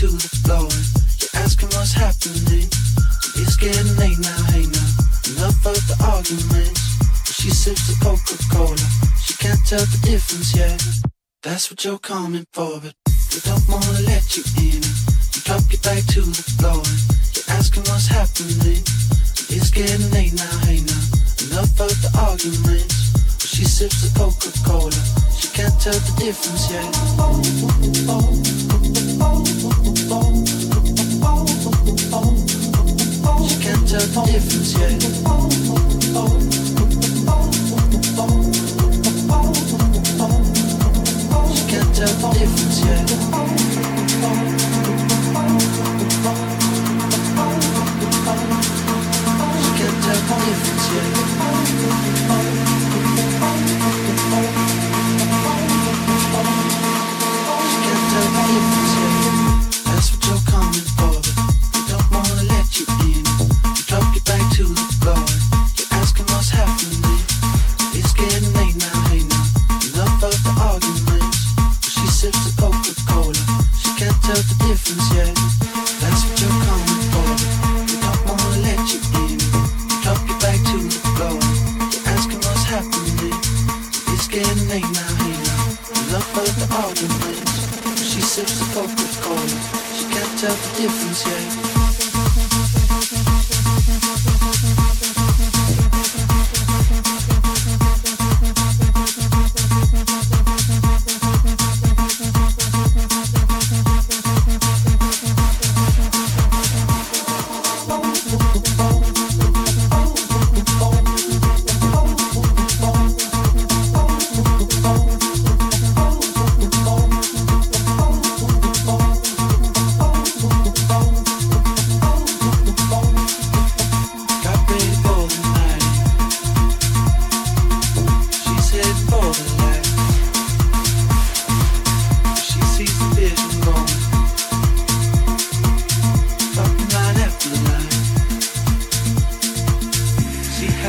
You're asking what's happening. It's getting late now, hey now. Enough of the arguments. She sips the Coca Cola. She can't tell the difference yet. That's what you're coming for, but we don't wanna let you in. You drop your back to the floor. You're asking what's happening. It's getting late now, hey now. Enough of the arguments. She sips the Coca Cola. She can't tell the difference yet. Oh, oh, oh. J'attends les fusillés. J'attends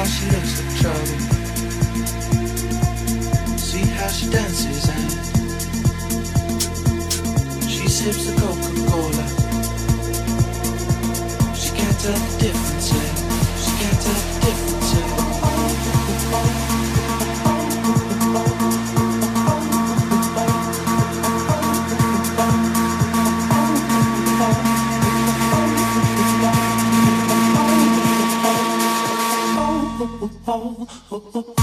how she looks like trouble. See how she dances and she sips the Coca Cola. She can't tell the difference. oh, oh, oh.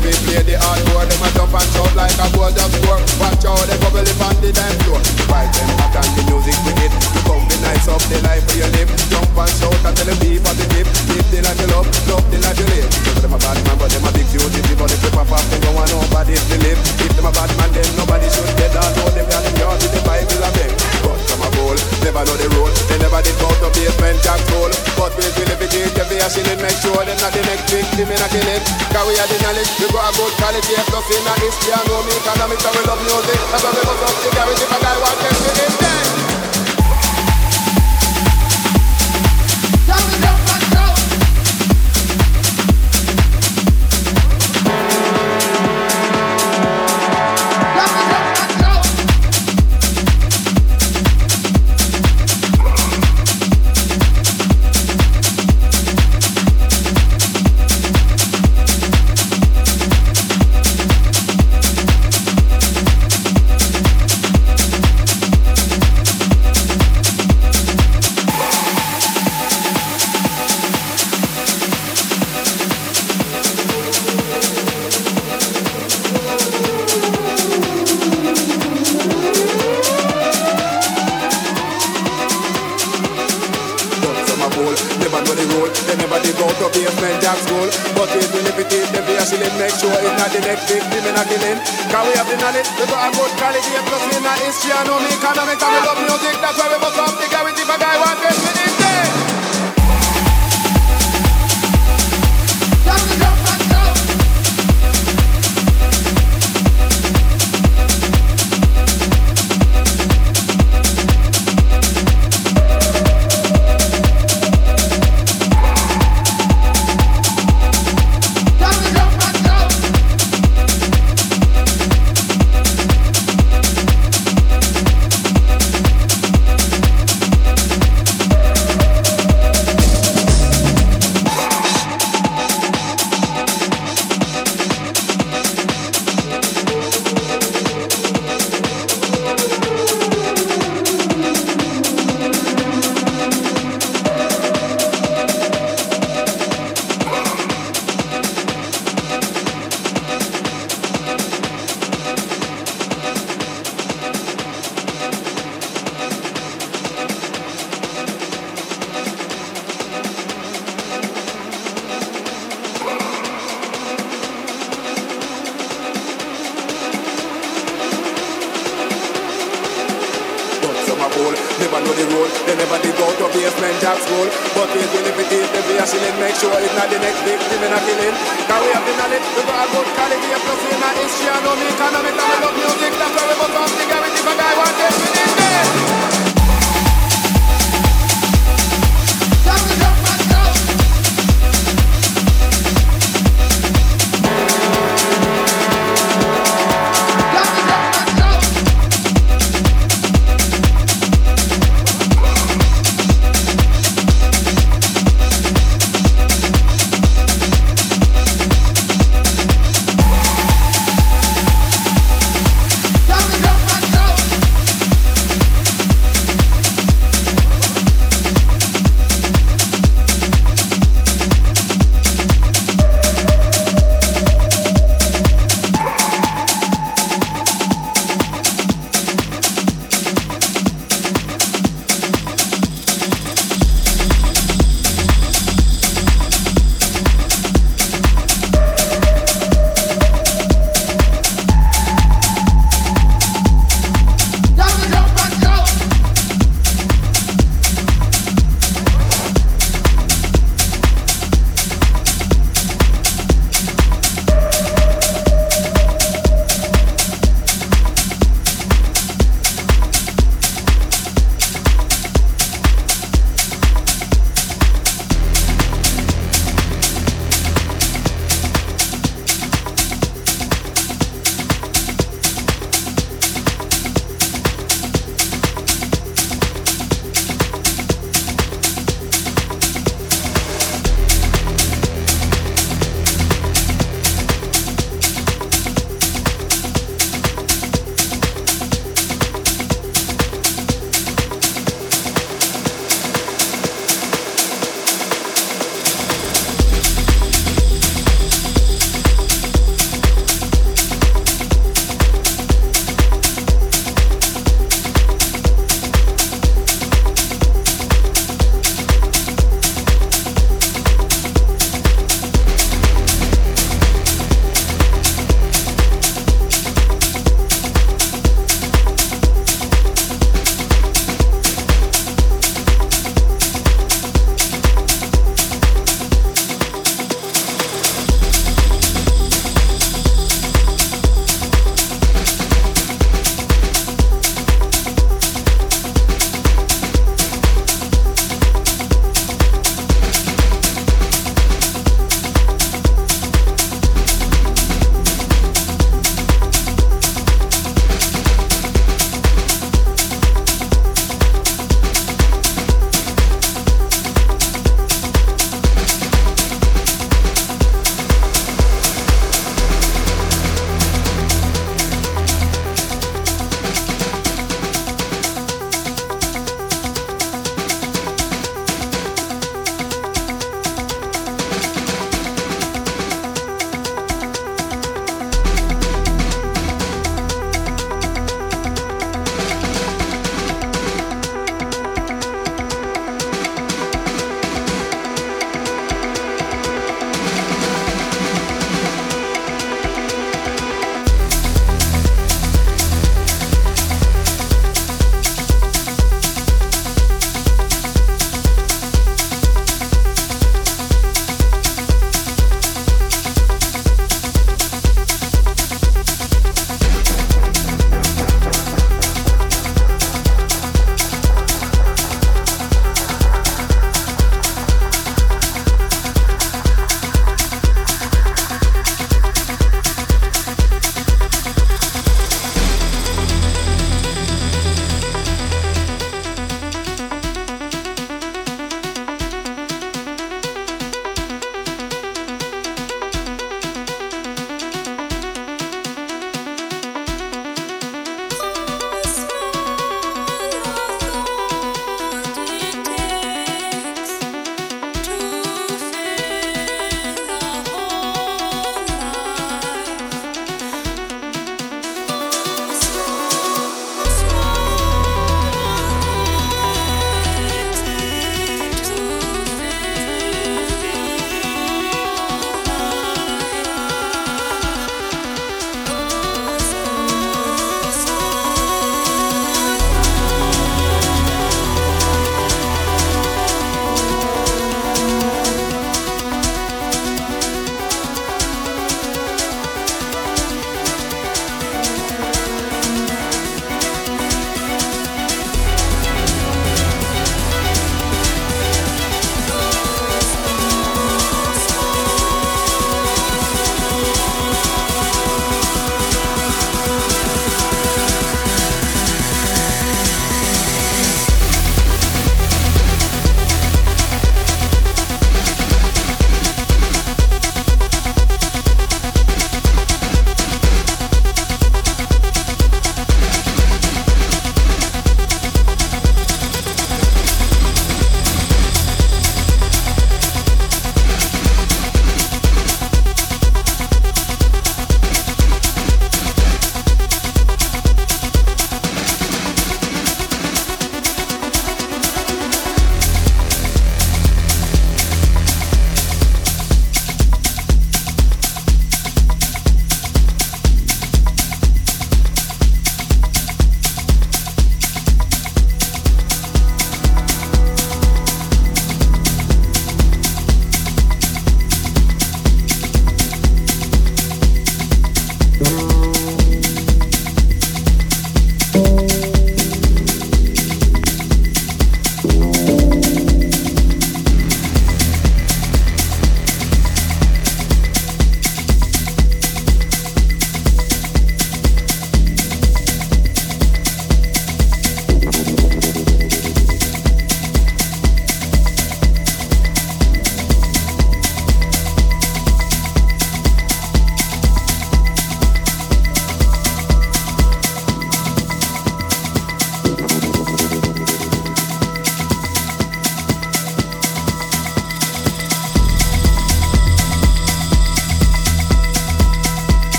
we play the hardcore Them a jump and shout like a bolt of score Watch out, they bubble up on the dance floor Fight them hot and the music we get You come the nights up, the life where you live Jump and shout and tell them people the tip Live the life you love, love the life you live Cause them a bad man but them a big duty But if you pop off, them don't want nobody to live If them a bad man then nobody should get out Know them got them yard with the Bible and them But from a bowl. Never know the rule, they never did go to basement control. But we will every day, it is, if make sure they're not the next victim in a killing. Cause we had the knowledge, we got a good quality, if nothing not this, no me economics, and we love music. That's why we go up the if a guy wants to dead.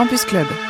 Campus Club.